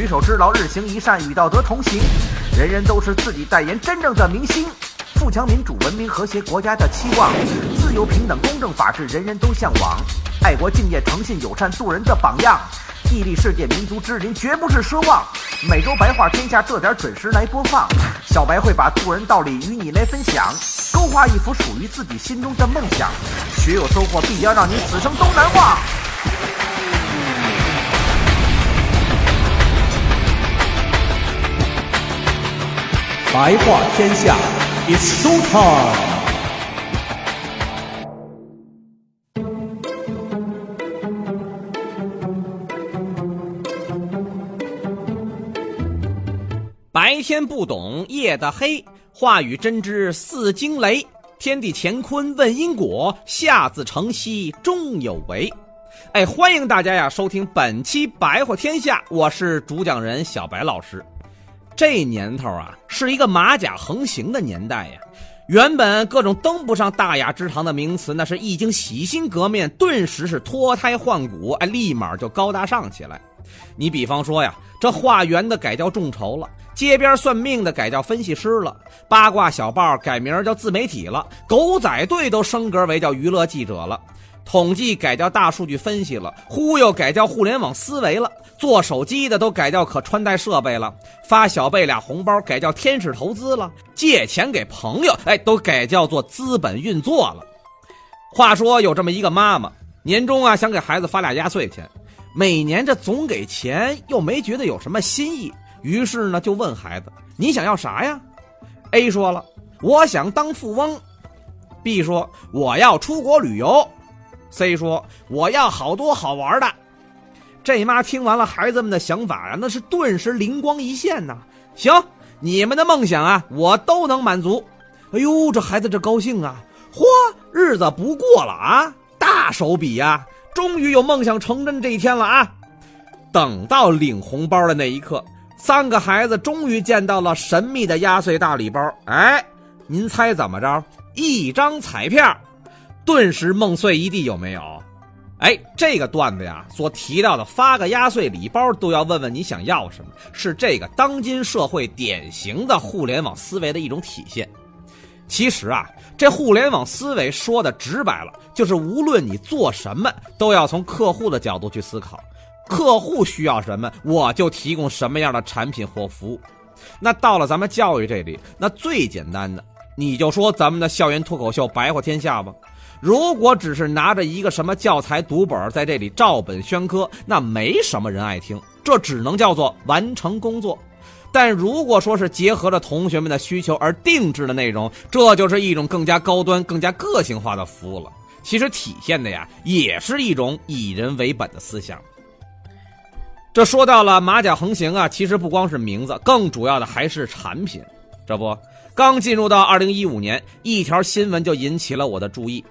举手之劳，日行一善，与道德同行。人人都是自己代言真正的明星。富强、民主、文明、和谐国家的期望，自由、平等、公正、法治，人人都向往。爱国、敬业、诚信、友善，做人的榜样。屹立世界民族之林，绝不是奢望。每周白话天下，这点准时来播放。小白会把做人道理与你来分享，勾画一幅属于自己心中的梦想。学有收获，必将让你此生都难忘。白话天下，It's show time。白天不懂夜的黑，话语真知似惊雷。天地乾坤问因果，下自成蹊终有为。哎，欢迎大家呀，收听本期白话天下，我是主讲人小白老师。这年头啊，是一个马甲横行的年代呀。原本各种登不上大雅之堂的名词，那是一经洗心革面，顿时是脱胎换骨，哎，立马就高大上起来。你比方说呀，这化缘的改叫众筹了。街边算命的改叫分析师了，八卦小报改名叫自媒体了，狗仔队都升格为叫娱乐记者了，统计改叫大数据分析了，忽悠改叫互联网思维了，做手机的都改叫可穿戴设备了，发小贝俩红包改叫天使投资了，借钱给朋友哎都改叫做资本运作了。话说有这么一个妈妈，年终啊想给孩子发俩压岁钱，每年这总给钱又没觉得有什么新意。于是呢，就问孩子：“你想要啥呀？”A 说了：“我想当富翁。”B 说：“我要出国旅游。”C 说：“我要好多好玩的。”这妈听完了孩子们的想法呀，那是顿时灵光一现呐！行，你们的梦想啊，我都能满足。哎呦，这孩子这高兴啊！嚯，日子不过了啊！大手笔呀，终于有梦想成真这一天了啊！等到领红包的那一刻。三个孩子终于见到了神秘的压岁大礼包，哎，您猜怎么着？一张彩票，顿时梦碎一地，有没有？哎，这个段子呀，所提到的发个压岁礼包都要问问你想要什么，是这个当今社会典型的互联网思维的一种体现。其实啊，这互联网思维说的直白了，就是无论你做什么，都要从客户的角度去思考。客户需要什么，我就提供什么样的产品或服务。那到了咱们教育这里，那最简单的，你就说咱们的校园脱口秀白话天下吧。如果只是拿着一个什么教材读本在这里照本宣科，那没什么人爱听，这只能叫做完成工作。但如果说是结合着同学们的需求而定制的内容，这就是一种更加高端、更加个性化的服务了。其实体现的呀，也是一种以人为本的思想。这说到了马甲横行啊，其实不光是名字，更主要的还是产品。这不，刚进入到二零一五年，一条新闻就引起了我的注意。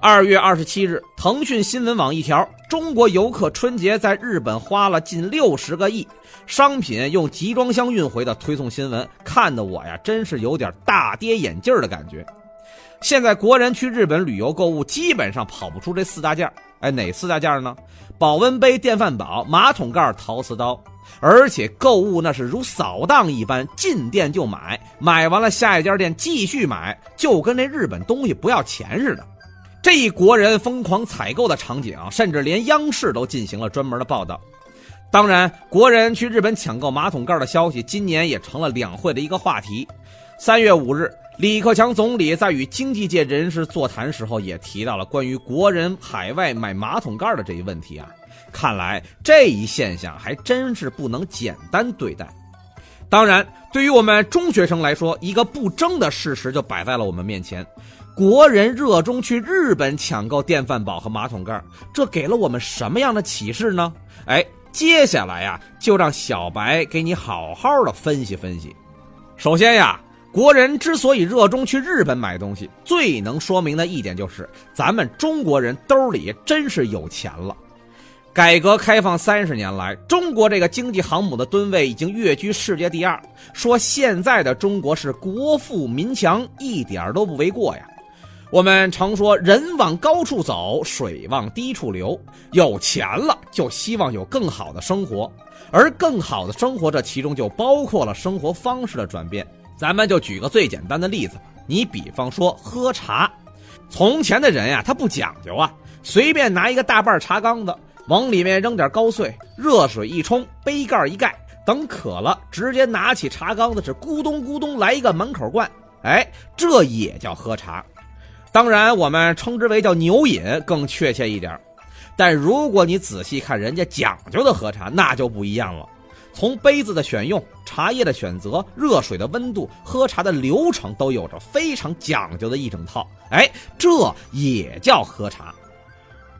二月二十七日，腾讯新闻网一条：中国游客春节在日本花了近六十个亿，商品用集装箱运回的推送新闻，看得我呀，真是有点大跌眼镜的感觉。现在国人去日本旅游购物，基本上跑不出这四大件哎，哪四大件呢？保温杯、电饭煲、马桶盖、陶瓷刀。而且购物那是如扫荡一般，进店就买，买完了下一家店继续买，就跟那日本东西不要钱似的。这一国人疯狂采购的场景啊，甚至连央视都进行了专门的报道。当然，国人去日本抢购马桶盖的消息，今年也成了两会的一个话题。三月五日。李克强总理在与经济界人士座谈时候，也提到了关于国人海外买马桶盖的这一问题啊。看来这一现象还真是不能简单对待。当然，对于我们中学生来说，一个不争的事实就摆在了我们面前：国人热衷去日本抢购电饭煲和马桶盖，这给了我们什么样的启示呢？哎，接下来呀，就让小白给你好好的分析分析。首先呀。国人之所以热衷去日本买东西，最能说明的一点就是咱们中国人兜里真是有钱了。改革开放三十年来，中国这个经济航母的吨位已经跃居世界第二。说现在的中国是国富民强，一点都不为过呀。我们常说人往高处走，水往低处流。有钱了，就希望有更好的生活，而更好的生活，这其中就包括了生活方式的转变。咱们就举个最简单的例子，你比方说喝茶，从前的人呀，他不讲究啊，随便拿一个大半茶缸子。往里面扔点高碎，热水一冲，杯盖一盖，等渴了，直接拿起茶缸子是咕咚咕咚来一个满口灌。哎，这也叫喝茶。当然，我们称之为叫牛饮更确切一点。但如果你仔细看人家讲究的喝茶，那就不一样了。从杯子的选用、茶叶的选择、热水的温度、喝茶的流程，都有着非常讲究的一整套。哎，这也叫喝茶。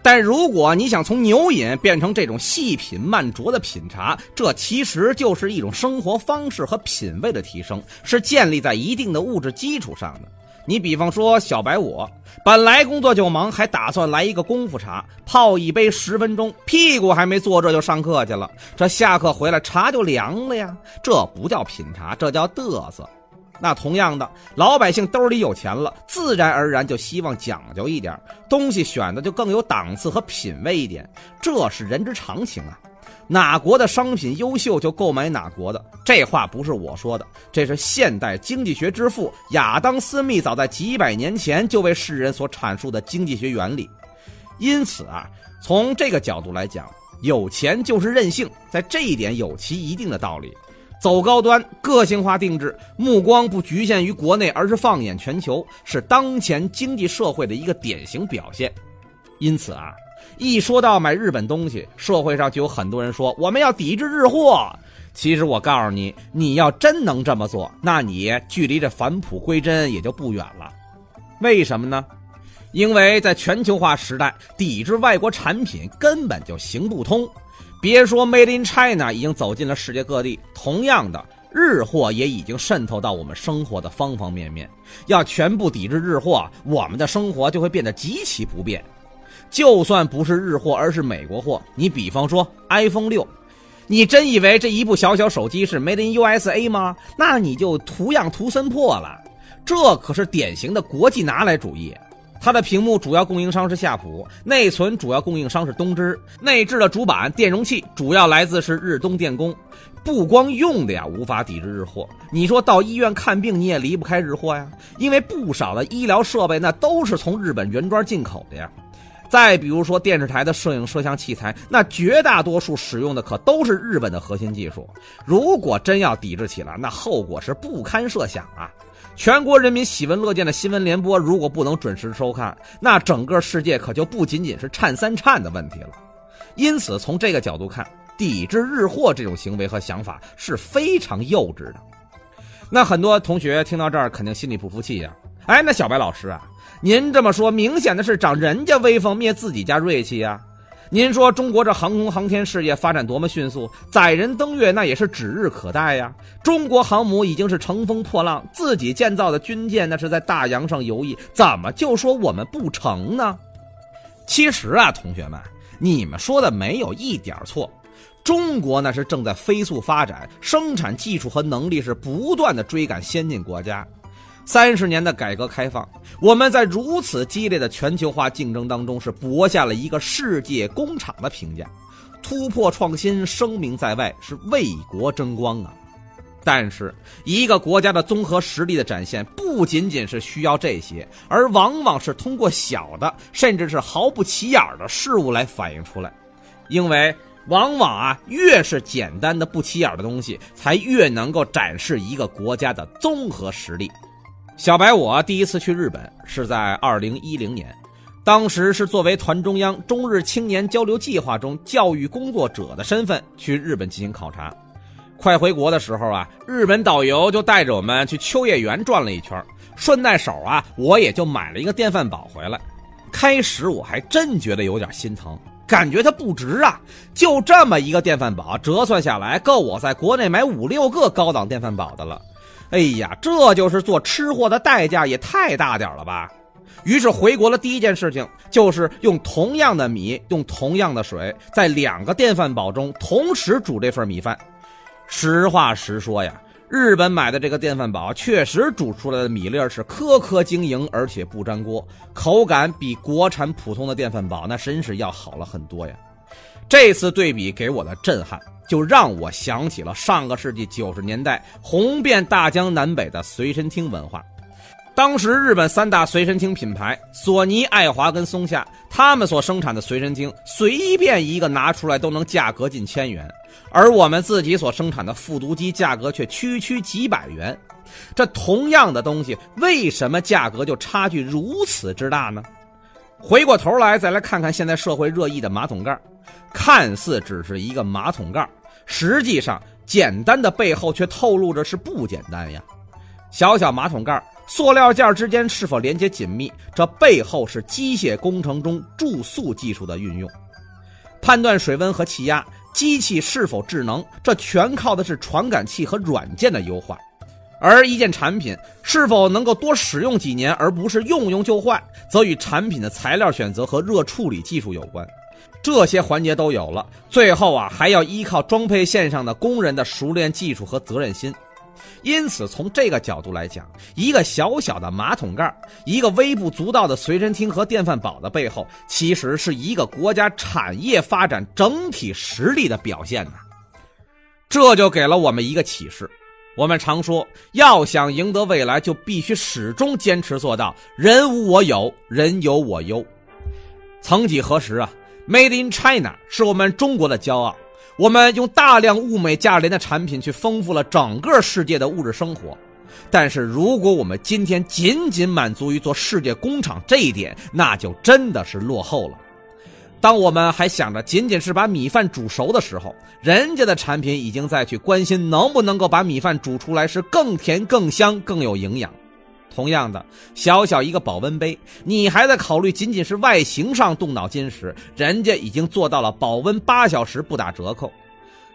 但如果你想从牛饮变成这种细品慢酌的品茶，这其实就是一种生活方式和品味的提升，是建立在一定的物质基础上的。你比方说小白我，本来工作就忙，还打算来一个功夫茶，泡一杯十分钟，屁股还没坐这就上课去了。这下课回来茶就凉了呀，这不叫品茶，这叫嘚瑟。那同样的，老百姓兜里有钱了，自然而然就希望讲究一点，东西选的就更有档次和品味一点，这是人之常情啊。哪国的商品优秀就购买哪国的，这话不是我说的，这是现代经济学之父亚当·斯密早在几百年前就为世人所阐述的经济学原理。因此啊，从这个角度来讲，有钱就是任性，在这一点有其一定的道理。走高端、个性化定制，目光不局限于国内，而是放眼全球，是当前经济社会的一个典型表现。因此啊，一说到买日本东西，社会上就有很多人说我们要抵制日货。其实我告诉你，你要真能这么做，那你距离这返璞归真也就不远了。为什么呢？因为在全球化时代，抵制外国产品根本就行不通。别说 Made in China 已经走进了世界各地，同样的，日货也已经渗透到我们生活的方方面面。要全部抵制日货，我们的生活就会变得极其不便。就算不是日货，而是美国货，你比方说 iPhone 六，你真以为这一部小小手机是 Made in USA 吗？那你就图样图森破了。这可是典型的国际拿来主义。它的屏幕主要供应商是夏普，内存主要供应商是东芝，内置的主板、电容器主要来自是日东电工。不光用的呀，无法抵制日货。你说到医院看病，你也离不开日货呀，因为不少的医疗设备那都是从日本原装进口的呀。再比如说电视台的摄影摄像器材，那绝大多数使用的可都是日本的核心技术。如果真要抵制起来，那后果是不堪设想啊。全国人民喜闻乐见的新闻联播，如果不能准时收看，那整个世界可就不仅仅是颤三颤的问题了。因此，从这个角度看，抵制日货这种行为和想法是非常幼稚的。那很多同学听到这儿，肯定心里不服气呀。哎，那小白老师啊，您这么说，明显的是长人家威风，灭自己家锐气呀。您说中国这航空航天事业发展多么迅速，载人登月那也是指日可待呀。中国航母已经是乘风破浪，自己建造的军舰那是在大洋上游弋，怎么就说我们不成呢？其实啊，同学们，你们说的没有一点错，中国那是正在飞速发展，生产技术和能力是不断的追赶先进国家。三十年的改革开放，我们在如此激烈的全球化竞争当中，是博下了一个世界工厂的评价，突破创新，声名在外，是为国争光啊！但是，一个国家的综合实力的展现，不仅仅是需要这些，而往往是通过小的，甚至是毫不起眼的事物来反映出来，因为往往啊，越是简单的不起眼的东西，才越能够展示一个国家的综合实力。小白，我第一次去日本是在二零一零年，当时是作为团中央中日青年交流计划中教育工作者的身份去日本进行考察。快回国的时候啊，日本导游就带着我们去秋叶原转了一圈，顺带手啊，我也就买了一个电饭煲回来。开始我还真觉得有点心疼，感觉它不值啊，就这么一个电饭煲，折算下来够我在国内买五六个高档电饭煲的了。哎呀，这就是做吃货的代价也太大点了吧！于是回国了，第一件事情就是用同样的米，用同样的水，在两个电饭煲中同时煮这份米饭。实话实说呀，日本买的这个电饭煲确实煮出来的米粒是颗颗晶莹，而且不粘锅，口感比国产普通的电饭煲那真是要好了很多呀。这次对比给我的震撼，就让我想起了上个世纪九十年代红遍大江南北的随身听文化。当时日本三大随身听品牌索尼、爱华跟松下，他们所生产的随身听，随便一个拿出来都能价格近千元，而我们自己所生产的复读机价格却区区几百元。这同样的东西，为什么价格就差距如此之大呢？回过头来再来看看现在社会热议的马桶盖，看似只是一个马桶盖，实际上简单的背后却透露着是不简单呀。小小马桶盖。塑料件之间是否连接紧密？这背后是机械工程中注塑技术的运用。判断水温和气压，机器是否智能，这全靠的是传感器和软件的优化。而一件产品是否能够多使用几年，而不是用用就坏，则与产品的材料选择和热处理技术有关。这些环节都有了，最后啊，还要依靠装配线上的工人的熟练技术和责任心。因此，从这个角度来讲，一个小小的马桶盖，一个微不足道的随身听和电饭煲的背后，其实是一个国家产业发展整体实力的表现呐。这就给了我们一个启示：我们常说，要想赢得未来，就必须始终坚持做到“人无我有，人有我优”。曾几何时啊，Made in China 是我们中国的骄傲。我们用大量物美价廉的产品去丰富了整个世界的物质生活，但是如果我们今天仅仅满足于做世界工厂这一点，那就真的是落后了。当我们还想着仅仅是把米饭煮熟的时候，人家的产品已经在去关心能不能够把米饭煮出来是更甜、更香、更有营养。同样的，小小一个保温杯，你还在考虑仅仅是外形上动脑筋时，人家已经做到了保温八小时不打折扣。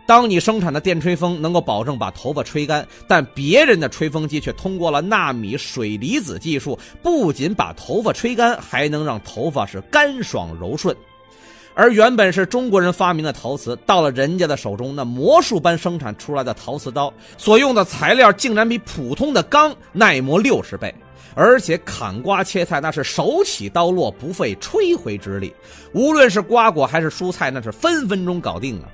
当你生产的电吹风能够保证把头发吹干，但别人的吹风机却通过了纳米水离子技术，不仅把头发吹干，还能让头发是干爽柔顺。而原本是中国人发明的陶瓷，到了人家的手中，那魔术般生产出来的陶瓷刀，所用的材料竟然比普通的钢耐磨六十倍，而且砍瓜切菜那是手起刀落，不费吹灰之力。无论是瓜果还是蔬菜，那是分分钟搞定啊！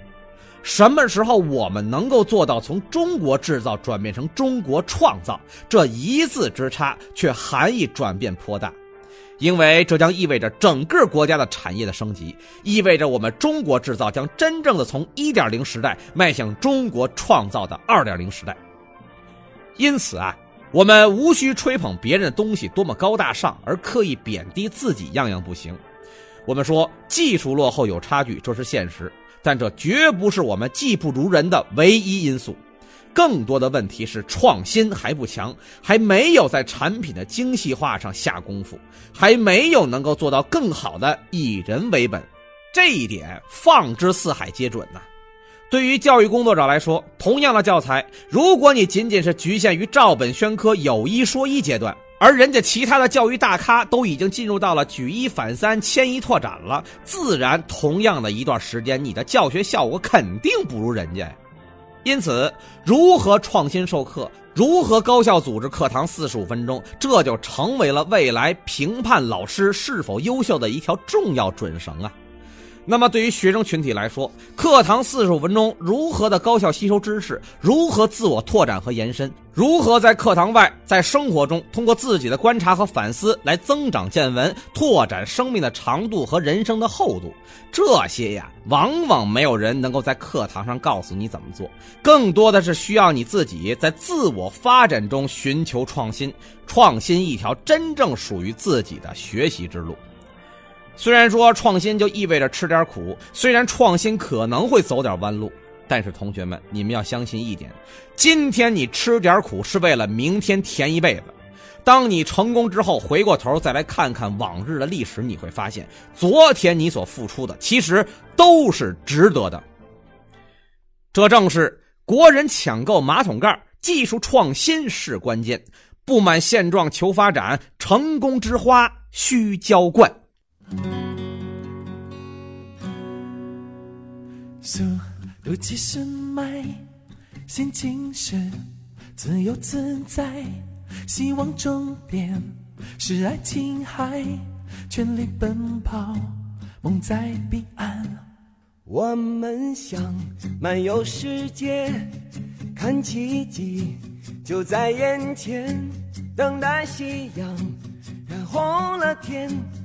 什么时候我们能够做到从中国制造转变成中国创造？这一字之差，却含义转变颇大。因为这将意味着整个国家的产业的升级，意味着我们中国制造将真正的从1.0时代迈向中国创造的2.0时代。因此啊，我们无需吹捧别人的东西多么高大上，而刻意贬低自己样样不行。我们说技术落后有差距，这是现实，但这绝不是我们技不如人的唯一因素。更多的问题是创新还不强，还没有在产品的精细化上下功夫，还没有能够做到更好的以人为本。这一点放之四海皆准呐。对于教育工作者来说，同样的教材，如果你仅仅是局限于照本宣科、有一说一阶段，而人家其他的教育大咖都已经进入到了举一反三、迁移拓展了，自然同样的一段时间，你的教学效果肯定不如人家。因此，如何创新授课，如何高效组织课堂四十五分钟，这就成为了未来评判老师是否优秀的一条重要准绳啊。那么，对于学生群体来说，课堂四十五分钟如何的高效吸收知识，如何自我拓展和延伸，如何在课堂外、在生活中通过自己的观察和反思来增长见闻，拓展生命的长度和人生的厚度，这些呀，往往没有人能够在课堂上告诉你怎么做，更多的是需要你自己在自我发展中寻求创新，创新一条真正属于自己的学习之路。虽然说创新就意味着吃点苦，虽然创新可能会走点弯路，但是同学们，你们要相信一点：今天你吃点苦是为了明天甜一辈子。当你成功之后，回过头再来看看往日的历史，你会发现，昨天你所付出的其实都是值得的。这正是国人抢购马桶盖技术创新是关键，不满现状求发展，成功之花需浇灌。速度七十迈，心情是自由自在，希望终点是爱琴海，全力奔跑，梦在彼岸。我们想漫游世界，看奇迹就在眼前，等待夕阳染红了天，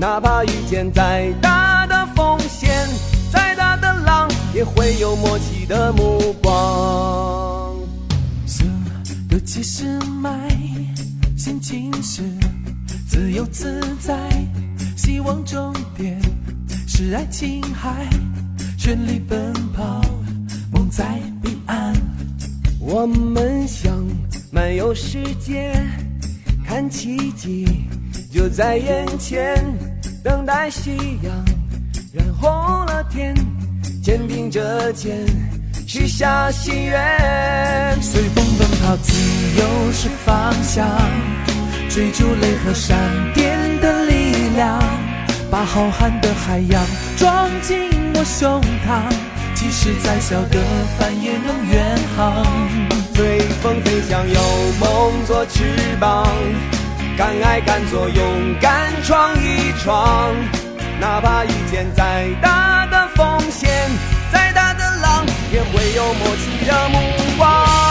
哪怕遇见再大的风险，再大的浪，也会有默契的目光。速度七十迈，心情是自由自在，希望终点是爱琴海，全力奔跑，梦在彼岸。我们想漫游世界，看奇迹就在眼前，等待夕阳染红了天，肩并着肩许下心愿。随风奔跑，自由是方向，追逐雷和闪电的力量，把浩瀚的海洋装进我胸膛，即使再小的帆也能远航。随风飞翔，有梦做翅膀，敢爱敢做，勇敢闯一闯，哪怕遇见再大的风险，再大的浪，也会有默契的目光。